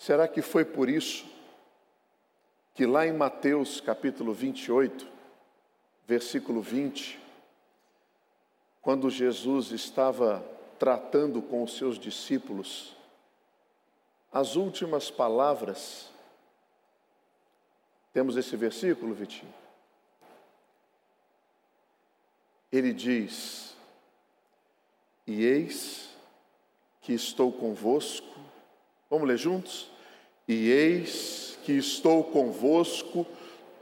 Será que foi por isso que lá em Mateus capítulo 28, versículo 20, quando Jesus estava tratando com os seus discípulos, as últimas palavras, temos esse versículo, Vitinho? Ele diz: E eis que estou convosco, vamos ler juntos? E eis que estou convosco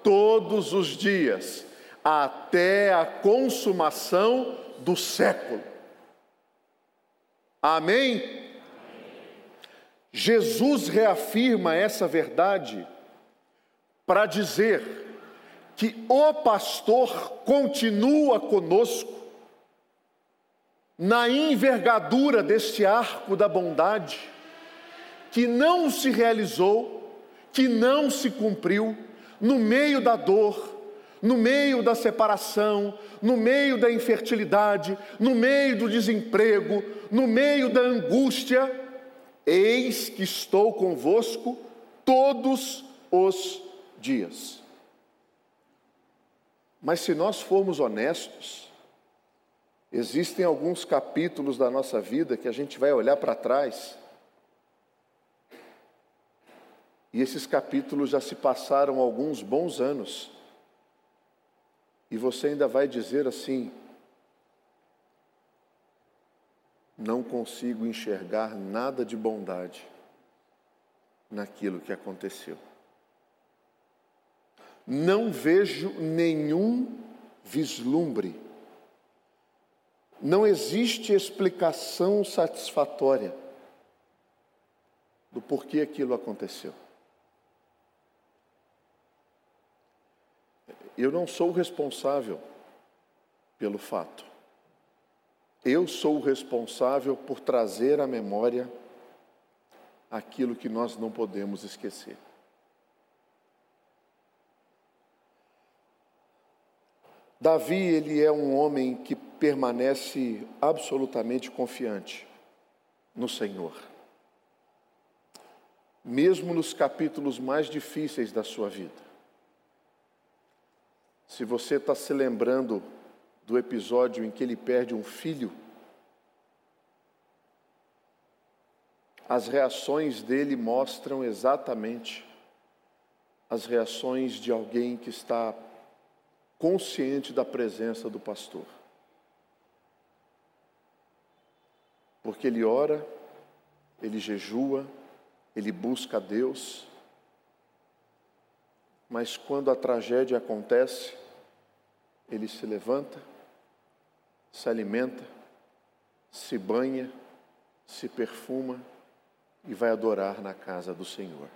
todos os dias, até a consumação do século. Amém? Jesus reafirma essa verdade para dizer que o pastor continua conosco na envergadura deste arco da bondade, que não se realizou, que não se cumpriu, no meio da dor, no meio da separação, no meio da infertilidade, no meio do desemprego, no meio da angústia, eis que estou convosco todos os dias. Mas se nós formos honestos, Existem alguns capítulos da nossa vida que a gente vai olhar para trás e esses capítulos já se passaram alguns bons anos e você ainda vai dizer assim: não consigo enxergar nada de bondade naquilo que aconteceu. Não vejo nenhum vislumbre não existe explicação satisfatória do porquê aquilo aconteceu. Eu não sou responsável pelo fato. Eu sou o responsável por trazer à memória aquilo que nós não podemos esquecer. Davi, ele é um homem que permanece absolutamente confiante no Senhor. Mesmo nos capítulos mais difíceis da sua vida. Se você está se lembrando do episódio em que ele perde um filho, as reações dele mostram exatamente as reações de alguém que está consciente da presença do pastor. Porque ele ora, ele jejua, ele busca a Deus, mas quando a tragédia acontece, ele se levanta, se alimenta, se banha, se perfuma e vai adorar na casa do Senhor.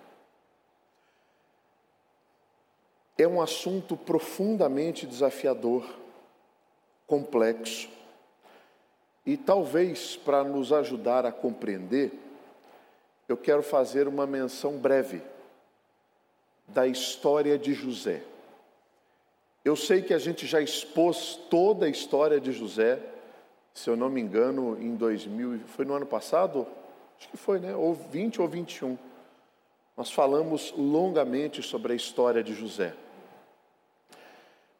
é um assunto profundamente desafiador, complexo, e talvez para nos ajudar a compreender, eu quero fazer uma menção breve da história de José. Eu sei que a gente já expôs toda a história de José, se eu não me engano, em 2000, foi no ano passado? Acho que foi, né? Ou 20 ou 21. Nós falamos longamente sobre a história de José.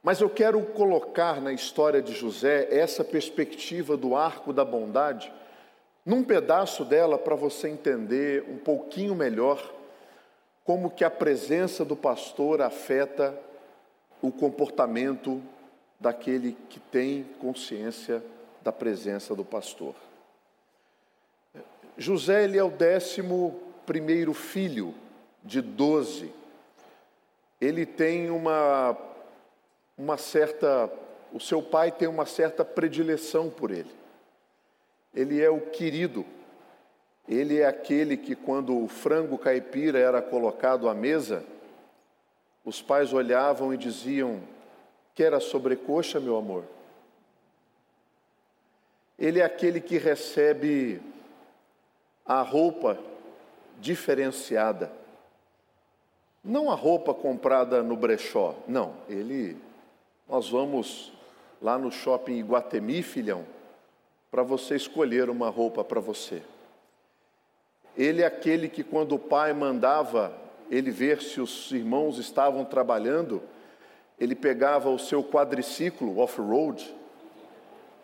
Mas eu quero colocar na história de José essa perspectiva do arco da bondade, num pedaço dela para você entender um pouquinho melhor como que a presença do pastor afeta o comportamento daquele que tem consciência da presença do pastor. José ele é o décimo primeiro filho de doze. Ele tem uma uma certa, o seu pai tem uma certa predileção por ele. Ele é o querido. Ele é aquele que quando o frango caipira era colocado à mesa, os pais olhavam e diziam: "Quer a sobrecoxa, meu amor?" Ele é aquele que recebe a roupa diferenciada. Não a roupa comprada no brechó, não, ele nós vamos lá no shopping Iguatemi, filhão, para você escolher uma roupa para você. Ele é aquele que, quando o pai mandava ele ver se os irmãos estavam trabalhando, ele pegava o seu quadriciclo off-road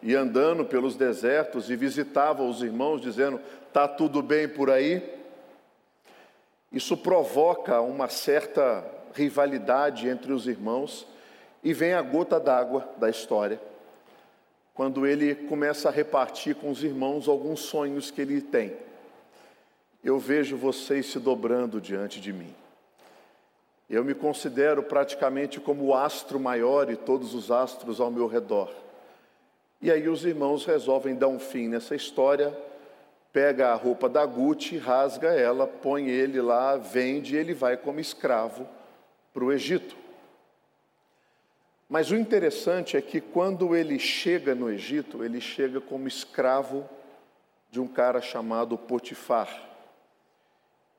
e andando pelos desertos e visitava os irmãos dizendo: "Tá tudo bem por aí?" Isso provoca uma certa rivalidade entre os irmãos e vem a gota d'água da história, quando ele começa a repartir com os irmãos alguns sonhos que ele tem eu vejo vocês se dobrando diante de mim. Eu me considero praticamente como o astro maior e todos os astros ao meu redor. E aí os irmãos resolvem dar um fim nessa história, pega a roupa da Gucci, rasga ela, põe ele lá, vende e ele vai como escravo para o Egito. Mas o interessante é que quando ele chega no Egito, ele chega como escravo de um cara chamado Potifar.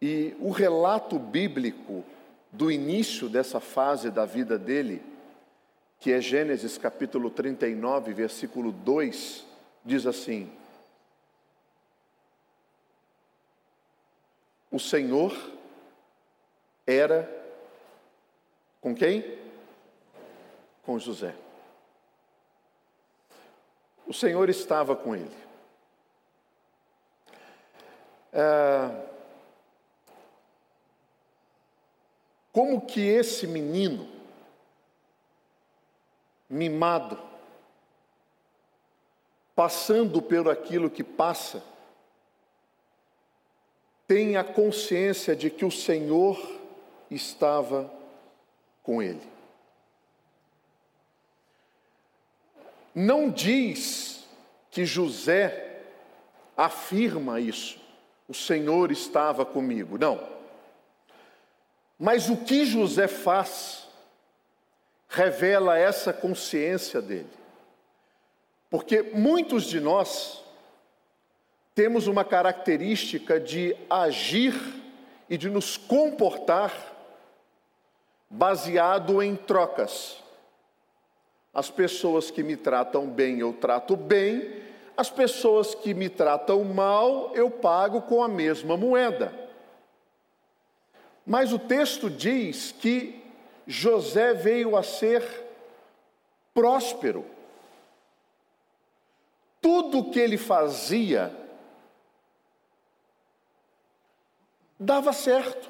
E o relato bíblico do início dessa fase da vida dele, que é Gênesis capítulo 39, versículo 2, diz assim: O Senhor era com quem? Com José. O Senhor estava com ele. É, Como que esse menino, mimado, passando pelo aquilo que passa, tem a consciência de que o Senhor estava com ele. Não diz que José afirma isso, o Senhor estava comigo, não. Mas o que José faz revela essa consciência dele. Porque muitos de nós temos uma característica de agir e de nos comportar baseado em trocas. As pessoas que me tratam bem, eu trato bem, as pessoas que me tratam mal, eu pago com a mesma moeda. Mas o texto diz que José veio a ser próspero. Tudo que ele fazia dava certo,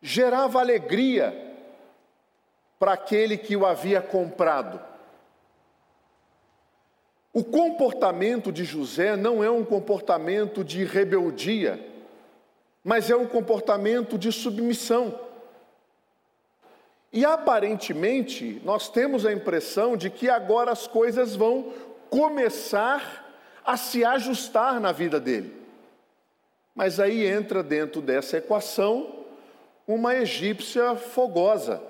gerava alegria para aquele que o havia comprado. O comportamento de José não é um comportamento de rebeldia, mas é um comportamento de submissão. E aparentemente, nós temos a impressão de que agora as coisas vão começar a se ajustar na vida dele. Mas aí entra dentro dessa equação uma egípcia fogosa,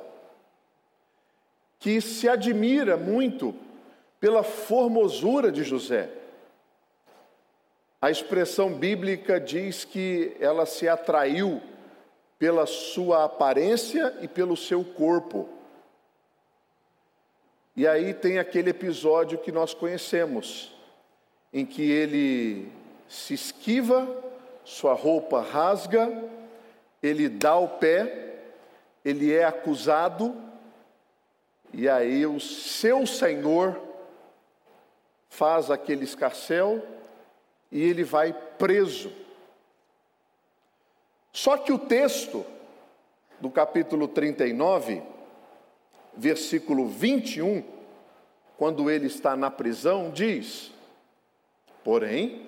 que se admira muito pela formosura de José. A expressão bíblica diz que ela se atraiu pela sua aparência e pelo seu corpo. E aí tem aquele episódio que nós conhecemos, em que ele se esquiva, sua roupa rasga, ele dá o pé, ele é acusado, e aí o seu senhor faz aquele escarcel e ele vai preso. Só que o texto do capítulo 39, versículo 21, quando ele está na prisão, diz: Porém,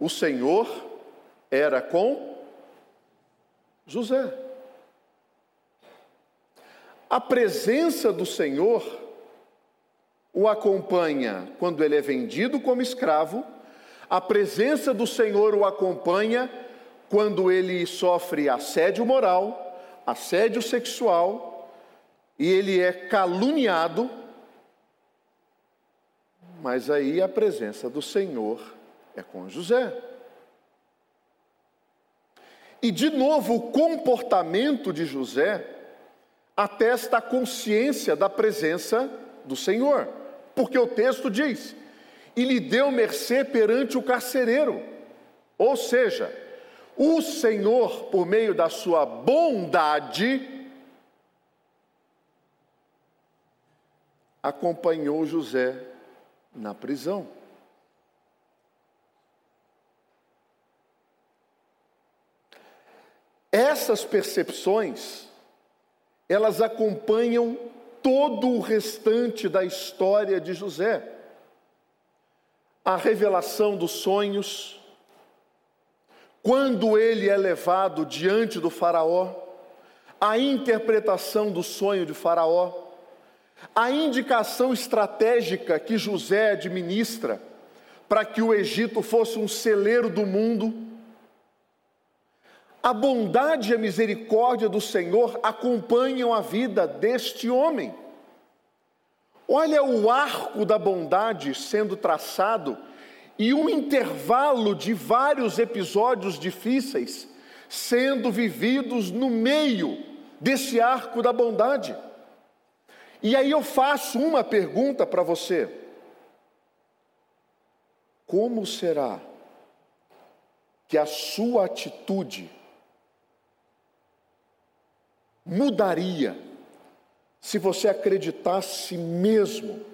o Senhor era com José. A presença do Senhor o acompanha quando ele é vendido como escravo a presença do Senhor o acompanha quando ele sofre assédio moral, assédio sexual, e ele é caluniado, mas aí a presença do Senhor é com José. E de novo, o comportamento de José atesta a consciência da presença do Senhor, porque o texto diz: e lhe deu mercê perante o carcereiro. Ou seja, o Senhor, por meio da sua bondade, acompanhou José na prisão. Essas percepções, elas acompanham todo o restante da história de José. A revelação dos sonhos, quando ele é levado diante do Faraó, a interpretação do sonho de Faraó, a indicação estratégica que José administra para que o Egito fosse um celeiro do mundo, a bondade e a misericórdia do Senhor acompanham a vida deste homem. Olha o arco da bondade sendo traçado e um intervalo de vários episódios difíceis sendo vividos no meio desse arco da bondade. E aí eu faço uma pergunta para você: como será que a sua atitude mudaria se você acreditasse mesmo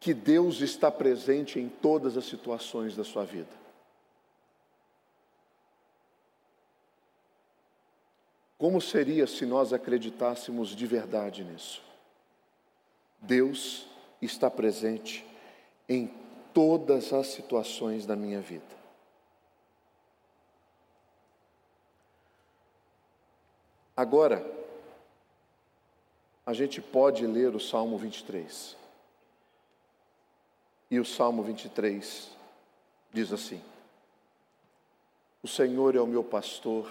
que Deus está presente em todas as situações da sua vida. Como seria se nós acreditássemos de verdade nisso? Deus está presente em todas as situações da minha vida. Agora, a gente pode ler o Salmo 23. E o Salmo 23 diz assim: O Senhor é o meu pastor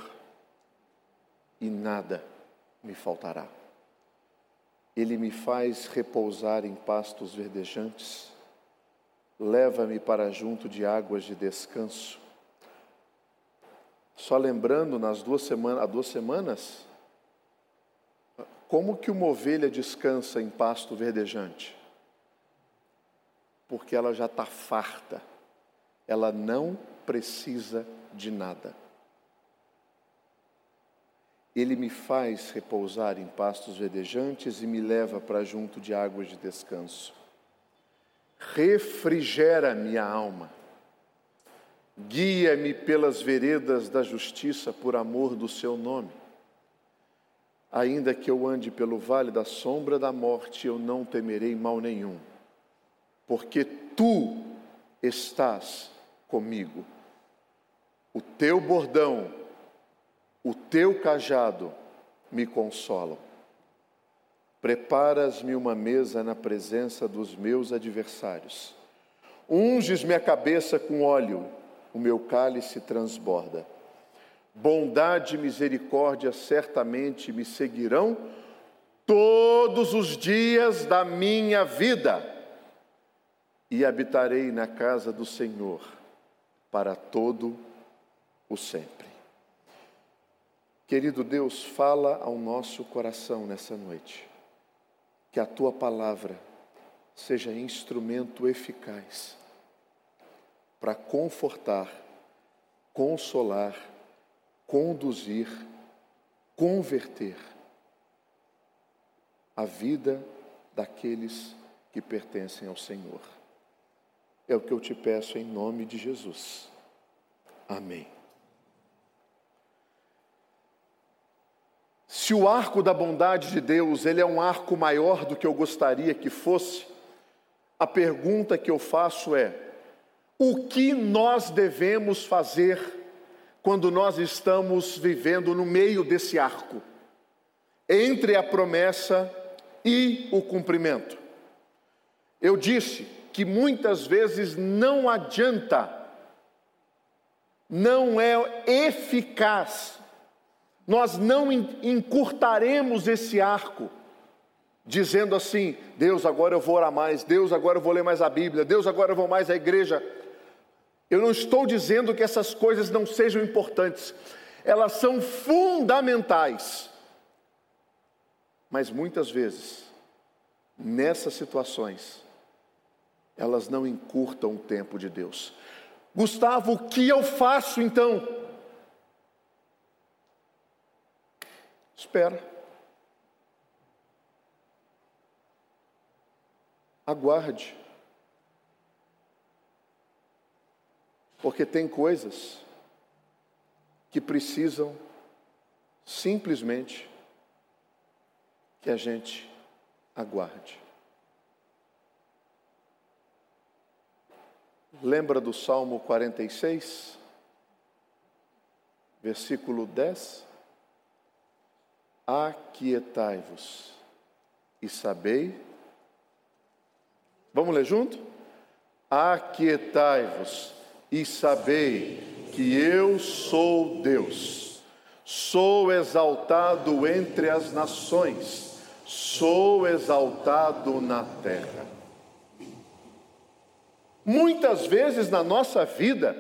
e nada me faltará. Ele me faz repousar em pastos verdejantes, leva-me para junto de águas de descanso. Só lembrando, nas duas semanas, há duas semanas, como que uma ovelha descansa em pasto verdejante? Porque ela já está farta, ela não precisa de nada. Ele me faz repousar em pastos verdejantes e me leva para junto de águas de descanso. Refrigera minha alma. Guia-me pelas veredas da justiça por amor do seu nome. Ainda que eu ande pelo vale da sombra da morte, eu não temerei mal nenhum, porque tu estás comigo. O teu bordão, o teu cajado me consolam. Preparas-me uma mesa na presença dos meus adversários. Unges-me a cabeça com óleo, o meu cálice transborda. Bondade e misericórdia certamente me seguirão todos os dias da minha vida, e habitarei na casa do Senhor para todo o sempre. Querido Deus, fala ao nosso coração nessa noite, que a tua palavra seja instrumento eficaz para confortar, consolar, conduzir, converter a vida daqueles que pertencem ao Senhor. É o que eu te peço em nome de Jesus. Amém. Se o arco da bondade de Deus, ele é um arco maior do que eu gostaria que fosse, a pergunta que eu faço é: o que nós devemos fazer quando nós estamos vivendo no meio desse arco, entre a promessa e o cumprimento. Eu disse que muitas vezes não adianta, não é eficaz, nós não encurtaremos esse arco, dizendo assim: Deus, agora eu vou orar mais, Deus, agora eu vou ler mais a Bíblia, Deus, agora eu vou mais à igreja. Eu não estou dizendo que essas coisas não sejam importantes, elas são fundamentais. Mas muitas vezes, nessas situações, elas não encurtam o tempo de Deus. Gustavo, o que eu faço então? Espera. Aguarde. Porque tem coisas que precisam simplesmente que a gente aguarde. Lembra do Salmo 46, versículo 10? Aquietai-vos e sabei. Vamos ler junto? Aquietai-vos e sabei que eu sou Deus. Sou exaltado entre as nações, sou exaltado na terra. Muitas vezes na nossa vida,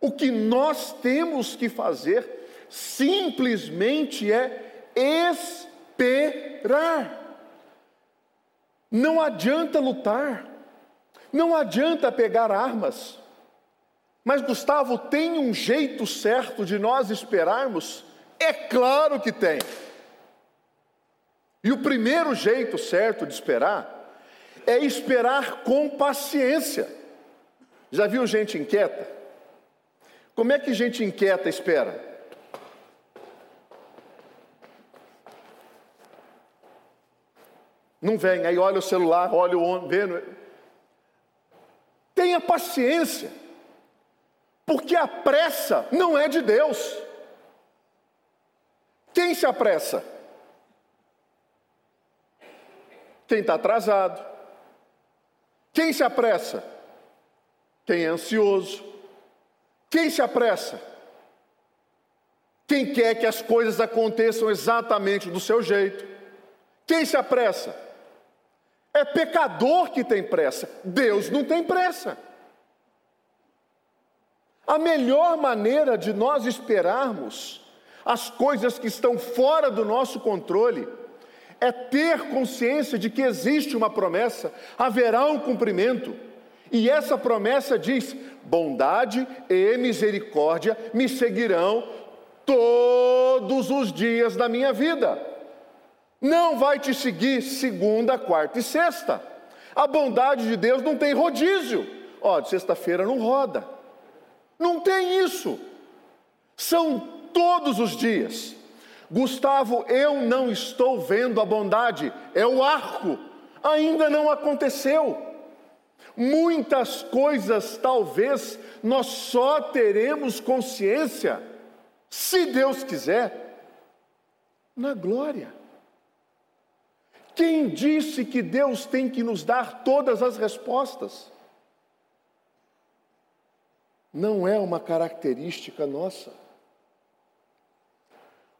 o que nós temos que fazer simplesmente é esperar. Não adianta lutar, não adianta pegar armas. Mas, Gustavo, tem um jeito certo de nós esperarmos? É claro que tem. E o primeiro jeito certo de esperar é esperar com paciência. Já viu gente inquieta? Como é que gente inquieta espera? Não vem, aí olha o celular, olha o homem, vendo. Tenha paciência, porque a pressa não é de Deus. Quem se apressa? Quem está atrasado. Quem se apressa? Quem é ansioso? Quem se apressa? Quem quer que as coisas aconteçam exatamente do seu jeito? Quem se apressa? É pecador que tem pressa, Deus não tem pressa. A melhor maneira de nós esperarmos as coisas que estão fora do nosso controle é ter consciência de que existe uma promessa, haverá um cumprimento. E essa promessa diz: bondade e misericórdia me seguirão todos os dias da minha vida. Não vai te seguir segunda, quarta e sexta. A bondade de Deus não tem rodízio. Ó, de sexta-feira não roda. Não tem isso. São todos os dias. Gustavo, eu não estou vendo a bondade, é o arco. Ainda não aconteceu. Muitas coisas talvez nós só teremos consciência, se Deus quiser, na glória. Quem disse que Deus tem que nos dar todas as respostas? Não é uma característica nossa.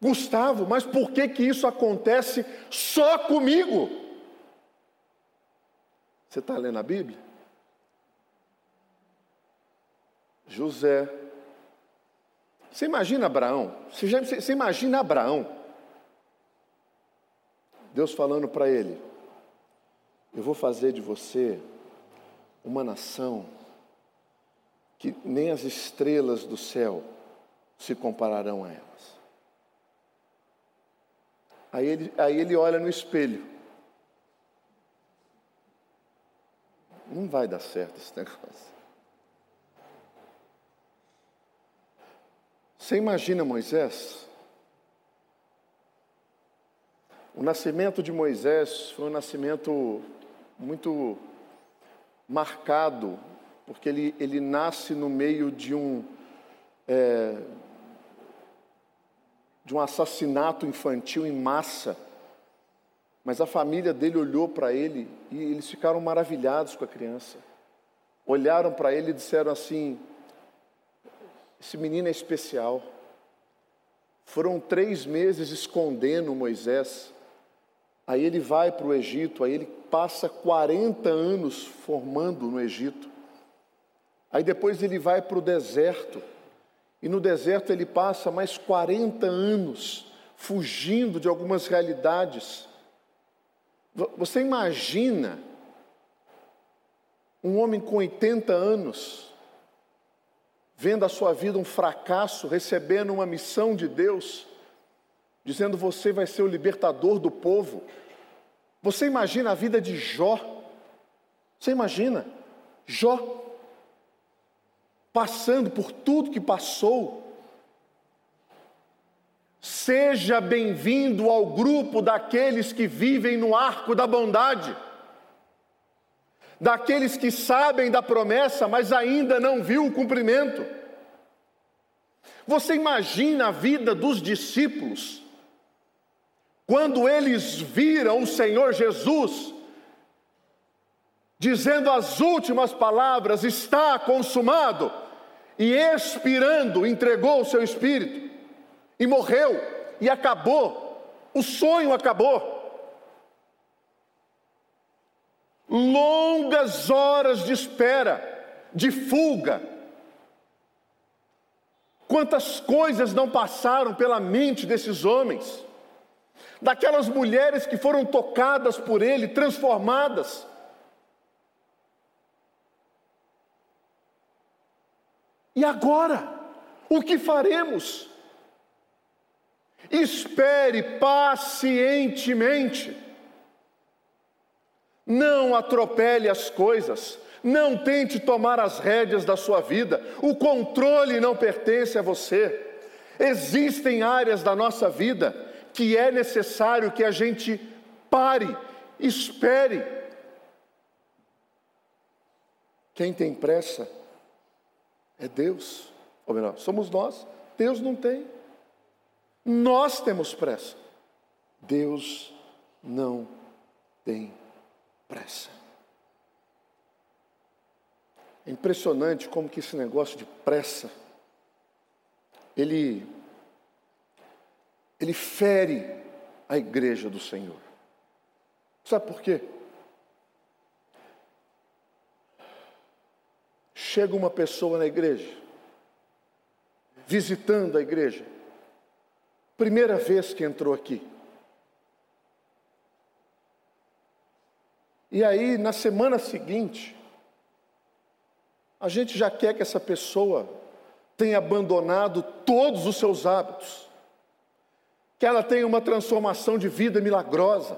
Gustavo, mas por que que isso acontece só comigo? Você está lendo a Bíblia? José. Você imagina Abraão? Você, já, você imagina Abraão? Deus falando para ele: Eu vou fazer de você uma nação que nem as estrelas do céu se compararão a elas. Aí ele, aí ele olha no espelho. Não vai dar certo esse negócio. Você imagina Moisés? O nascimento de Moisés foi um nascimento muito marcado, porque ele, ele nasce no meio de um, é, de um assassinato infantil em massa. Mas a família dele olhou para ele e eles ficaram maravilhados com a criança. Olharam para ele e disseram assim: esse menino é especial. Foram três meses escondendo Moisés. Aí ele vai para o Egito, aí ele passa 40 anos formando no Egito. Aí depois ele vai para o deserto. E no deserto ele passa mais 40 anos fugindo de algumas realidades. Você imagina um homem com 80 anos vendo a sua vida um fracasso, recebendo uma missão de Deus, dizendo você vai ser o libertador do povo. Você imagina a vida de Jó? Você imagina? Jó passando por tudo que passou. Seja bem-vindo ao grupo daqueles que vivem no arco da bondade, daqueles que sabem da promessa, mas ainda não viu o cumprimento. Você imagina a vida dos discípulos, quando eles viram o Senhor Jesus, dizendo as últimas palavras: está consumado, e expirando, entregou o seu espírito, e morreu, e acabou, o sonho acabou. Longas horas de espera, de fuga. Quantas coisas não passaram pela mente desses homens, daquelas mulheres que foram tocadas por ele, transformadas. E agora? O que faremos? Espere pacientemente. Não atropele as coisas. Não tente tomar as rédeas da sua vida. O controle não pertence a você. Existem áreas da nossa vida que é necessário que a gente pare, espere. Quem tem pressa é Deus. Ou melhor, somos nós. Deus não tem. Nós temos pressa. Deus não tem pressa. É impressionante como que esse negócio de pressa ele ele fere a igreja do Senhor. Sabe por quê? Chega uma pessoa na igreja, visitando a igreja, primeira vez que entrou aqui. E aí, na semana seguinte, a gente já quer que essa pessoa tenha abandonado todos os seus hábitos, que ela tenha uma transformação de vida milagrosa,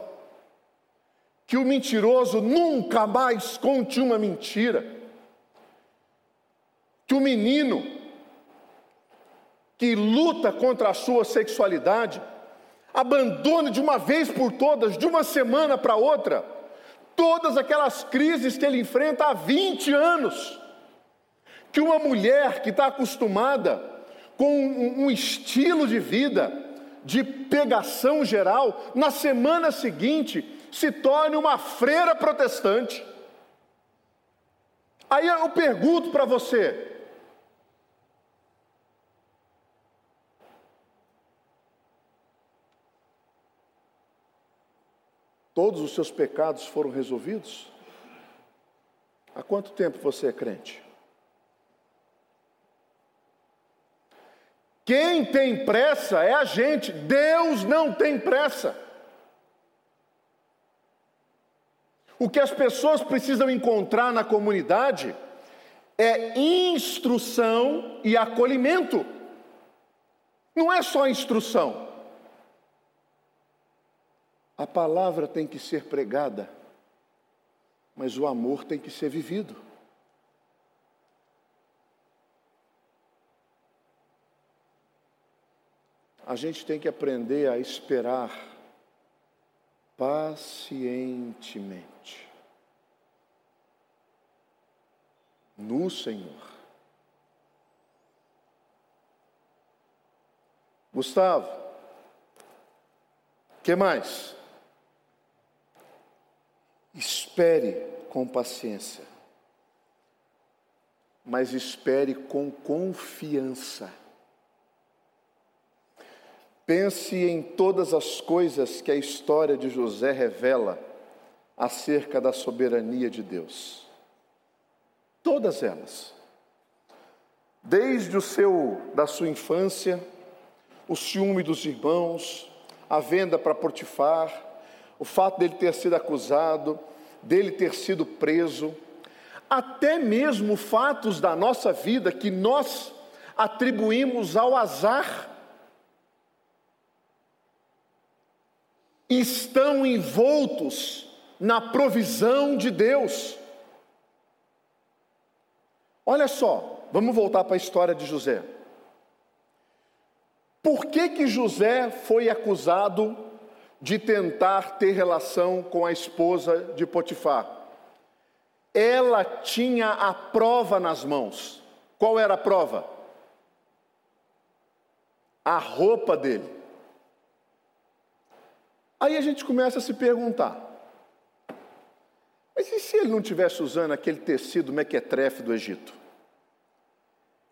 que o mentiroso nunca mais conte uma mentira que o menino que luta contra a sua sexualidade abandone de uma vez por todas, de uma semana para outra, todas aquelas crises que ele enfrenta há 20 anos. Que uma mulher que está acostumada com um, um estilo de vida de pegação geral, na semana seguinte se torne uma freira protestante. Aí eu pergunto para você: Todos os seus pecados foram resolvidos? Há quanto tempo você é crente? Quem tem pressa é a gente, Deus não tem pressa. O que as pessoas precisam encontrar na comunidade é instrução e acolhimento. Não é só instrução. A palavra tem que ser pregada, mas o amor tem que ser vivido. A gente tem que aprender a esperar pacientemente no Senhor. Gustavo, que mais? Espere com paciência, mas espere com confiança. Pense em todas as coisas que a história de José revela acerca da soberania de Deus. Todas elas. Desde o seu da sua infância, o ciúme dos irmãos, a venda para Potifar, o fato dele ter sido acusado, dele ter sido preso, até mesmo fatos da nossa vida que nós atribuímos ao azar, estão envoltos na provisão de Deus. Olha só, vamos voltar para a história de José. Por que que José foi acusado de tentar ter relação com a esposa de Potifar? ela tinha a prova nas mãos. Qual era a prova? A roupa dele. Aí a gente começa a se perguntar: mas e se ele não tivesse usando aquele tecido mequetrefe do Egito?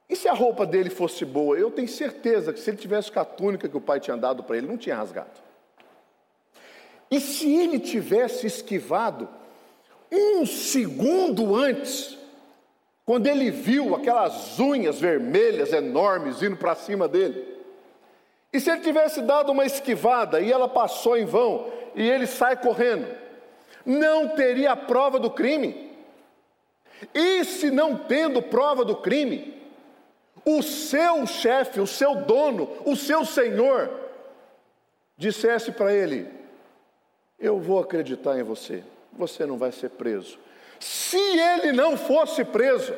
E se a roupa dele fosse boa? Eu tenho certeza que se ele tivesse com a túnica que o pai tinha dado para ele, não tinha rasgado. E se ele tivesse esquivado um segundo antes, quando ele viu aquelas unhas vermelhas enormes indo para cima dele, e se ele tivesse dado uma esquivada e ela passou em vão e ele sai correndo, não teria a prova do crime. E se não tendo prova do crime, o seu chefe, o seu dono, o seu senhor, dissesse para ele: Eu vou acreditar em você você não vai ser preso. Se ele não fosse preso,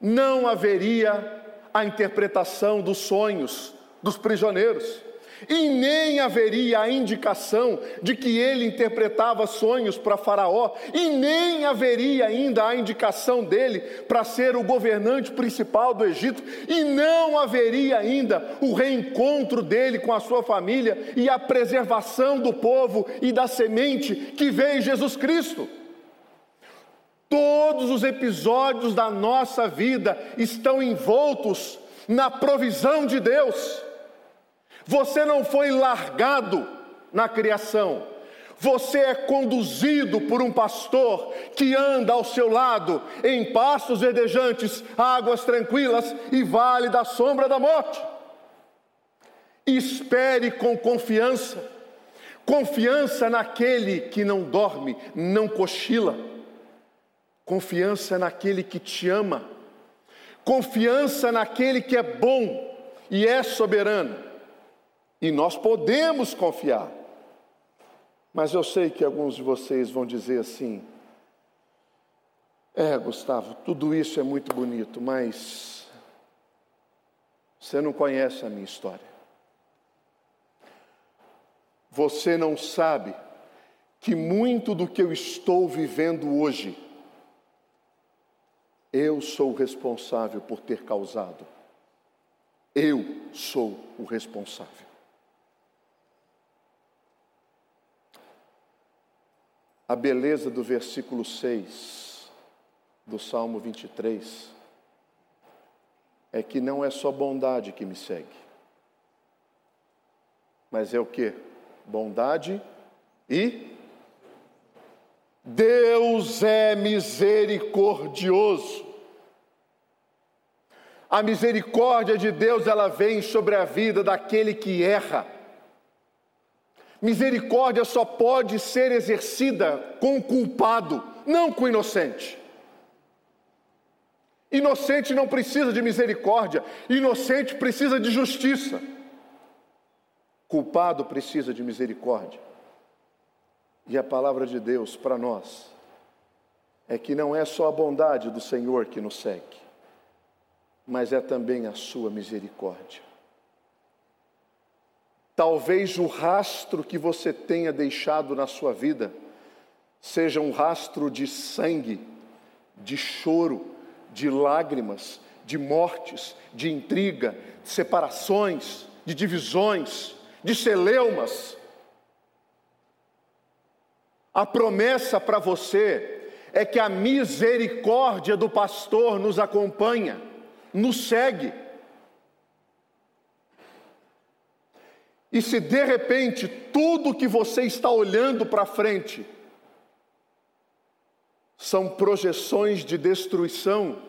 não haveria a interpretação dos sonhos dos prisioneiros e nem haveria a indicação de que ele interpretava sonhos para Faraó, e nem haveria ainda a indicação dele para ser o governante principal do Egito, e não haveria ainda o reencontro dele com a sua família e a preservação do povo e da semente que veio Jesus Cristo. Todos os episódios da nossa vida estão envoltos na provisão de Deus. Você não foi largado na criação. Você é conduzido por um pastor que anda ao seu lado em pastos verdejantes, águas tranquilas e vale da sombra da morte. Espere com confiança, confiança naquele que não dorme, não cochila, confiança naquele que te ama, confiança naquele que é bom e é soberano e nós podemos confiar. Mas eu sei que alguns de vocês vão dizer assim: é, Gustavo, tudo isso é muito bonito, mas você não conhece a minha história. Você não sabe que muito do que eu estou vivendo hoje, eu sou o responsável por ter causado. Eu sou o responsável. A beleza do versículo 6 do Salmo 23 é que não é só bondade que me segue, mas é o que? Bondade e Deus é misericordioso. A misericórdia de Deus ela vem sobre a vida daquele que erra Misericórdia só pode ser exercida com o culpado, não com o inocente. Inocente não precisa de misericórdia, inocente precisa de justiça. Culpado precisa de misericórdia. E a palavra de Deus para nós é que não é só a bondade do Senhor que nos segue, mas é também a sua misericórdia. Talvez o rastro que você tenha deixado na sua vida seja um rastro de sangue, de choro, de lágrimas, de mortes, de intriga, de separações, de divisões, de celeumas. A promessa para você é que a misericórdia do pastor nos acompanha, nos segue. E se de repente tudo que você está olhando para frente são projeções de destruição,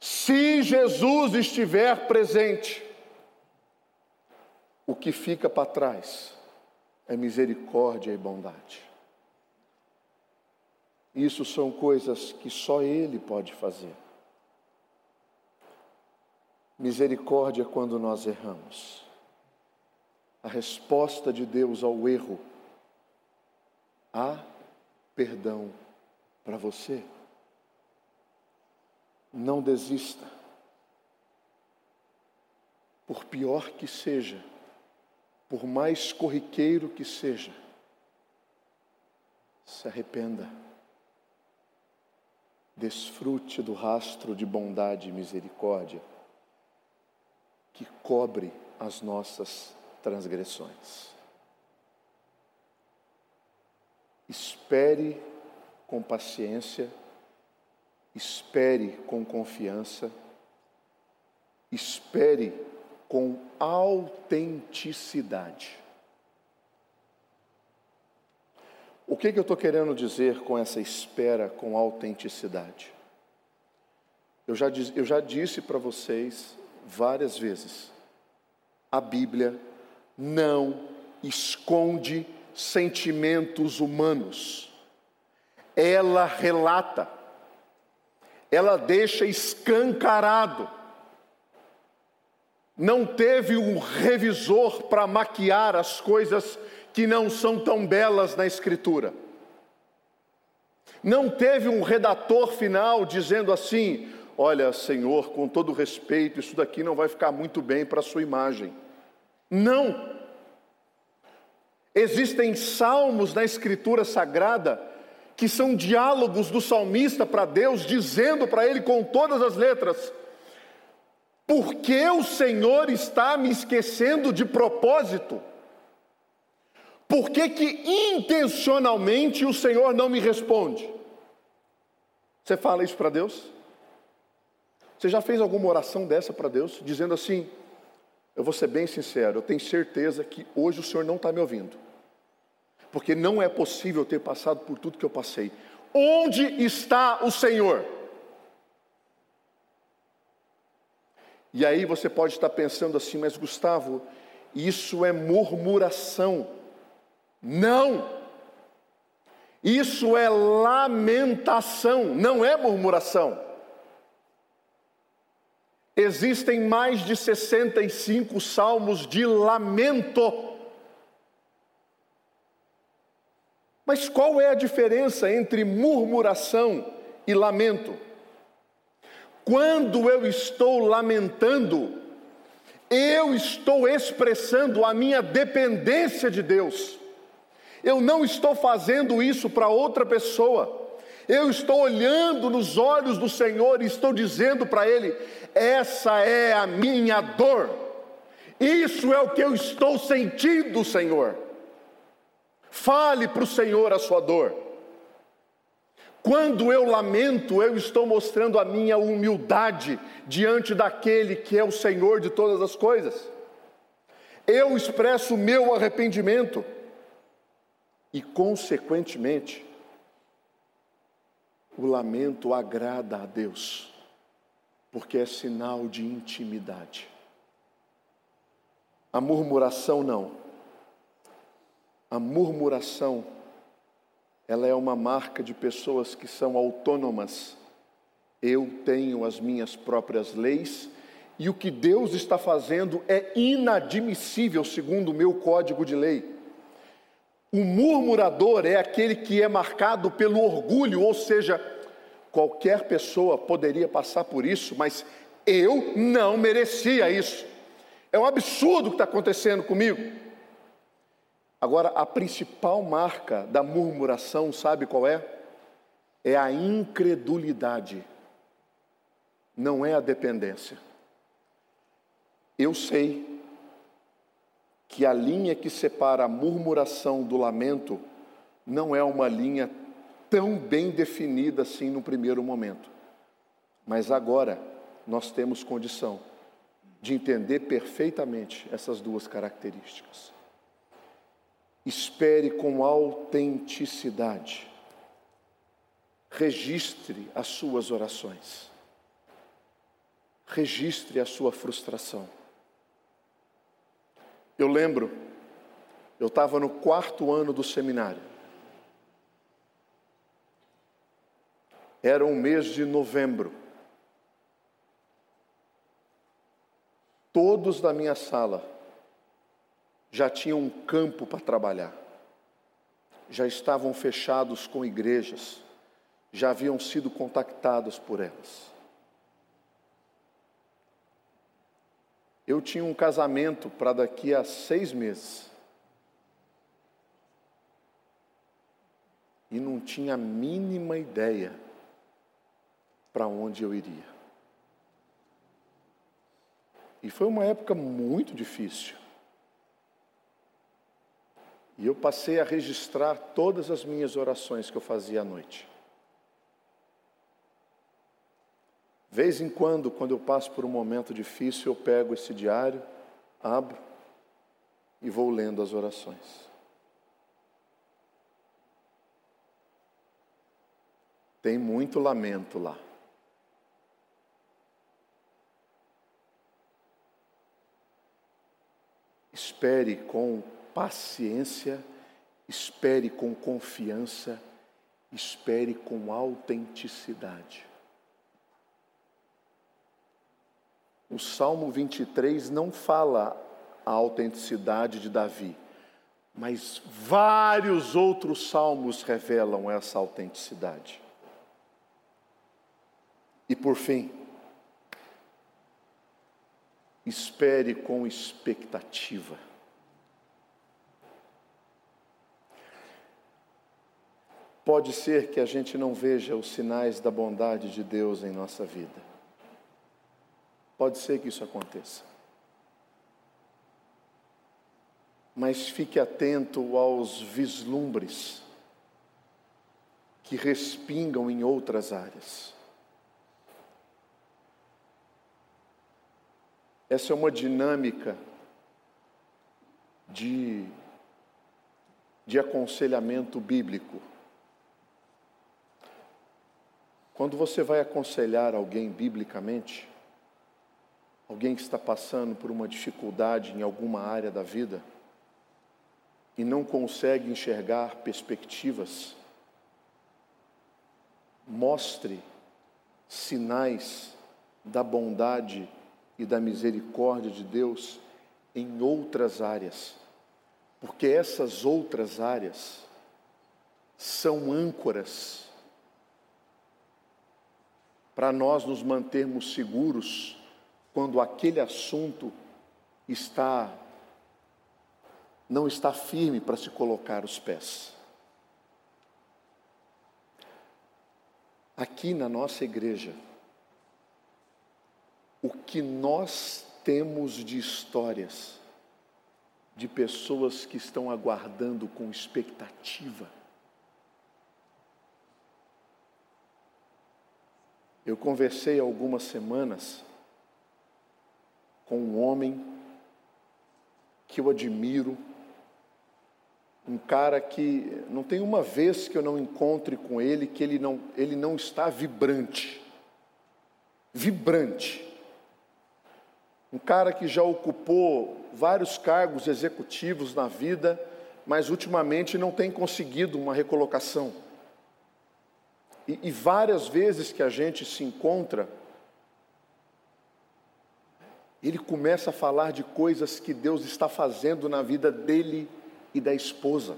se Jesus estiver presente, o que fica para trás é misericórdia e bondade. Isso são coisas que só Ele pode fazer. Misericórdia quando nós erramos. A resposta de Deus ao erro. Há perdão para você. Não desista. Por pior que seja, por mais corriqueiro que seja, se arrependa. Desfrute do rastro de bondade e misericórdia que cobre as nossas transgressões. Espere com paciência, espere com confiança, espere com autenticidade. O que, que eu estou querendo dizer com essa espera com autenticidade? Eu já, eu já disse para vocês várias vezes: a Bíblia não esconde sentimentos humanos, ela relata, ela deixa escancarado. Não teve um revisor para maquiar as coisas que não são tão belas na Escritura. Não teve um redator final dizendo assim: Olha, Senhor, com todo respeito, isso daqui não vai ficar muito bem para a sua imagem. Não. Existem salmos na Escritura Sagrada que são diálogos do salmista para Deus, dizendo para ele com todas as letras: Por que o Senhor está me esquecendo de propósito? Por que, que intencionalmente o Senhor não me responde? Você fala isso para Deus? Você já fez alguma oração dessa para Deus, dizendo assim: Eu vou ser bem sincero, eu tenho certeza que hoje o Senhor não está me ouvindo, porque não é possível ter passado por tudo que eu passei. Onde está o Senhor? E aí você pode estar pensando assim, mas Gustavo, isso é murmuração. Não! Isso é lamentação, não é murmuração. Existem mais de 65 salmos de lamento. Mas qual é a diferença entre murmuração e lamento? Quando eu estou lamentando, eu estou expressando a minha dependência de Deus. Eu não estou fazendo isso para outra pessoa. Eu estou olhando nos olhos do Senhor e estou dizendo para Ele: essa é a minha dor, isso é o que eu estou sentindo, Senhor. Fale para o Senhor a sua dor. Quando eu lamento, eu estou mostrando a minha humildade diante daquele que é o Senhor de todas as coisas. Eu expresso o meu arrependimento e, consequentemente, o lamento agrada a Deus, porque é sinal de intimidade. A murmuração não. A murmuração, ela é uma marca de pessoas que são autônomas. Eu tenho as minhas próprias leis e o que Deus está fazendo é inadmissível segundo o meu código de lei. O murmurador é aquele que é marcado pelo orgulho, ou seja, qualquer pessoa poderia passar por isso, mas eu não merecia isso. É um absurdo o que está acontecendo comigo. Agora, a principal marca da murmuração, sabe qual é? É a incredulidade, não é a dependência. Eu sei que a linha que separa a murmuração do lamento não é uma linha tão bem definida assim no primeiro momento. Mas agora nós temos condição de entender perfeitamente essas duas características. Espere com autenticidade. Registre as suas orações. Registre a sua frustração. Eu lembro, eu estava no quarto ano do seminário. Era o mês de novembro. Todos da minha sala já tinham um campo para trabalhar, já estavam fechados com igrejas, já haviam sido contactados por elas. Eu tinha um casamento para daqui a seis meses. E não tinha a mínima ideia para onde eu iria. E foi uma época muito difícil. E eu passei a registrar todas as minhas orações que eu fazia à noite. Vez em quando, quando eu passo por um momento difícil, eu pego esse diário, abro e vou lendo as orações. Tem muito lamento lá. Espere com paciência, espere com confiança, espere com autenticidade. O Salmo 23 não fala a autenticidade de Davi, mas vários outros salmos revelam essa autenticidade. E por fim, espere com expectativa. Pode ser que a gente não veja os sinais da bondade de Deus em nossa vida. Pode ser que isso aconteça. Mas fique atento aos vislumbres que respingam em outras áreas. Essa é uma dinâmica de, de aconselhamento bíblico. Quando você vai aconselhar alguém biblicamente, alguém que está passando por uma dificuldade em alguma área da vida e não consegue enxergar perspectivas, mostre sinais da bondade e da misericórdia de Deus em outras áreas, porque essas outras áreas são âncoras para nós nos mantermos seguros quando aquele assunto está não está firme para se colocar os pés. Aqui na nossa igreja, o que nós temos de histórias de pessoas que estão aguardando com expectativa. Eu conversei algumas semanas com um homem que eu admiro, um cara que não tem uma vez que eu não encontre com ele que ele não, ele não está vibrante. Vibrante. Um cara que já ocupou vários cargos executivos na vida, mas ultimamente não tem conseguido uma recolocação. E, e várias vezes que a gente se encontra, ele começa a falar de coisas que Deus está fazendo na vida dele e da esposa.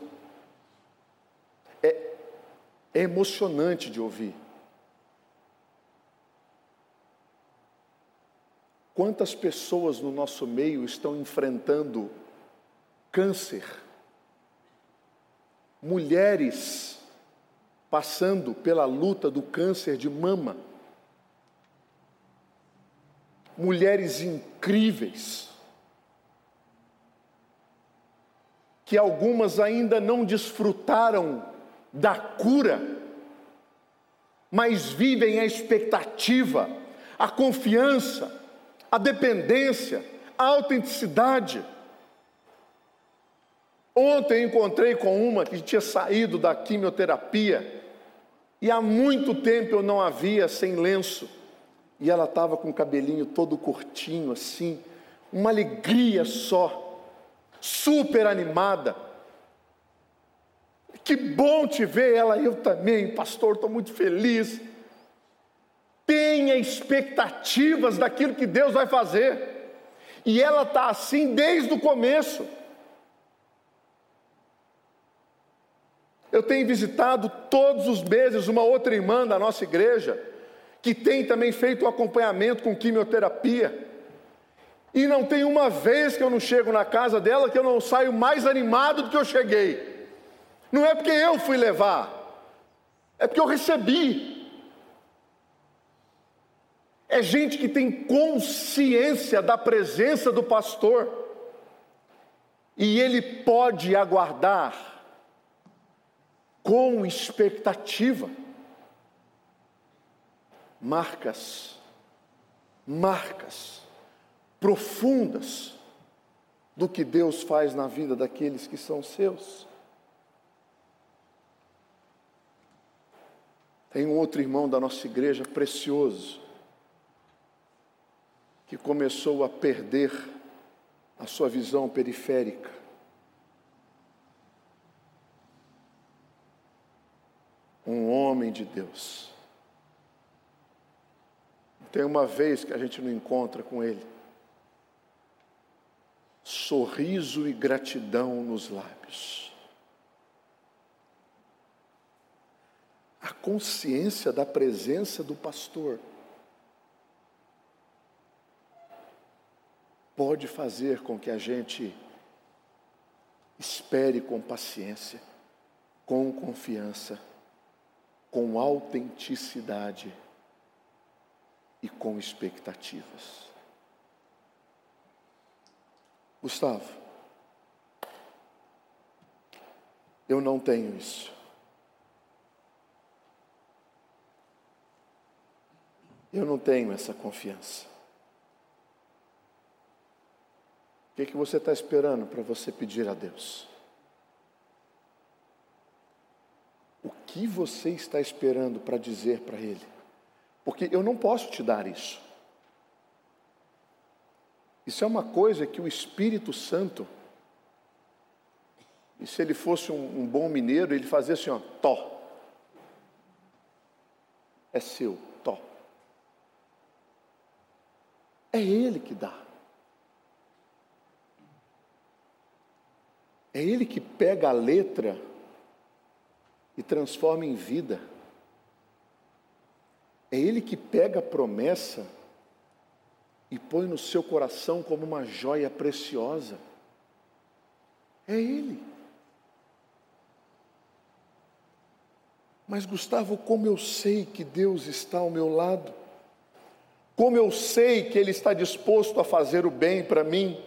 É, é emocionante de ouvir. Quantas pessoas no nosso meio estão enfrentando câncer? Mulheres passando pela luta do câncer de mama. Mulheres incríveis, que algumas ainda não desfrutaram da cura, mas vivem a expectativa, a confiança, a dependência, a autenticidade. Ontem encontrei com uma que tinha saído da quimioterapia e há muito tempo eu não a via sem lenço. E ela estava com o cabelinho todo curtinho assim, uma alegria só, super animada. Que bom te ver, ela, eu também, pastor, estou muito feliz. tenha expectativas daquilo que Deus vai fazer. E ela está assim desde o começo. Eu tenho visitado todos os meses uma outra irmã da nossa igreja, que tem também feito o acompanhamento com quimioterapia. E não tem uma vez que eu não chego na casa dela que eu não saio mais animado do que eu cheguei. Não é porque eu fui levar, é porque eu recebi. É gente que tem consciência da presença do pastor. E ele pode aguardar com expectativa. Marcas, marcas profundas do que Deus faz na vida daqueles que são seus. Tem um outro irmão da nossa igreja precioso, que começou a perder a sua visão periférica. Um homem de Deus. Tem uma vez que a gente não encontra com ele. Sorriso e gratidão nos lábios. A consciência da presença do pastor pode fazer com que a gente espere com paciência, com confiança, com autenticidade e com expectativas. Gustavo, eu não tenho isso. Eu não tenho essa confiança. que, que você está esperando para você pedir a Deus? O que você está esperando para dizer para Ele? Porque eu não posso te dar isso. Isso é uma coisa que o Espírito Santo, e se ele fosse um, um bom mineiro, ele fazia assim, ó, tó. É seu, tó. É Ele que dá. É Ele que pega a letra e transforma em vida. É Ele que pega a promessa e põe no seu coração como uma joia preciosa. É Ele. Mas, Gustavo, como eu sei que Deus está ao meu lado? Como eu sei que Ele está disposto a fazer o bem para mim?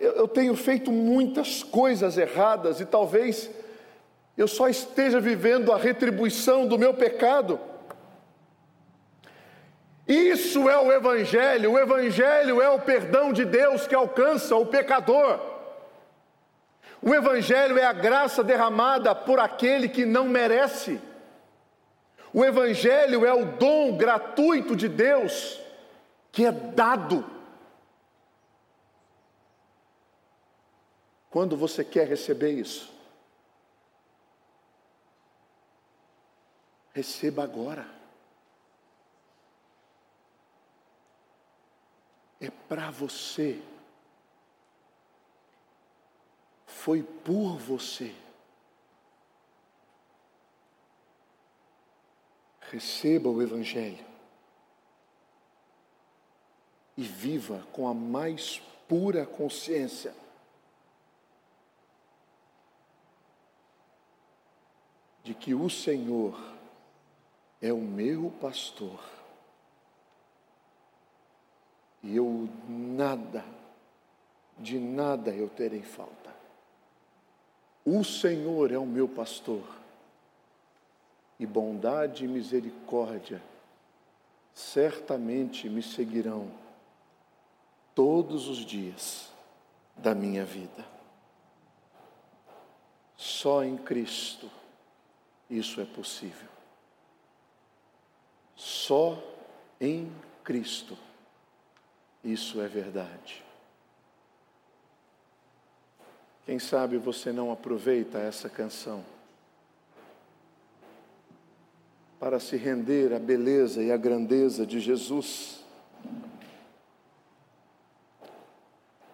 eu, eu tenho feito muitas coisas erradas e talvez eu só esteja vivendo a retribuição do meu pecado. Isso é o Evangelho, o Evangelho é o perdão de Deus que alcança o pecador. O Evangelho é a graça derramada por aquele que não merece. O Evangelho é o dom gratuito de Deus que é dado Quando você quer receber isso? Receba agora. É para você. Foi por você. Receba o Evangelho e viva com a mais pura consciência de que o Senhor é o meu pastor e eu nada, de nada eu terei falta. O Senhor é o meu pastor e bondade e misericórdia certamente me seguirão todos os dias da minha vida. Só em Cristo isso é possível. Só em Cristo isso é verdade. Quem sabe você não aproveita essa canção para se render à beleza e à grandeza de Jesus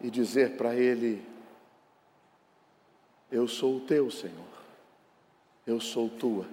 e dizer para Ele: Eu sou o teu, Senhor, eu sou tua.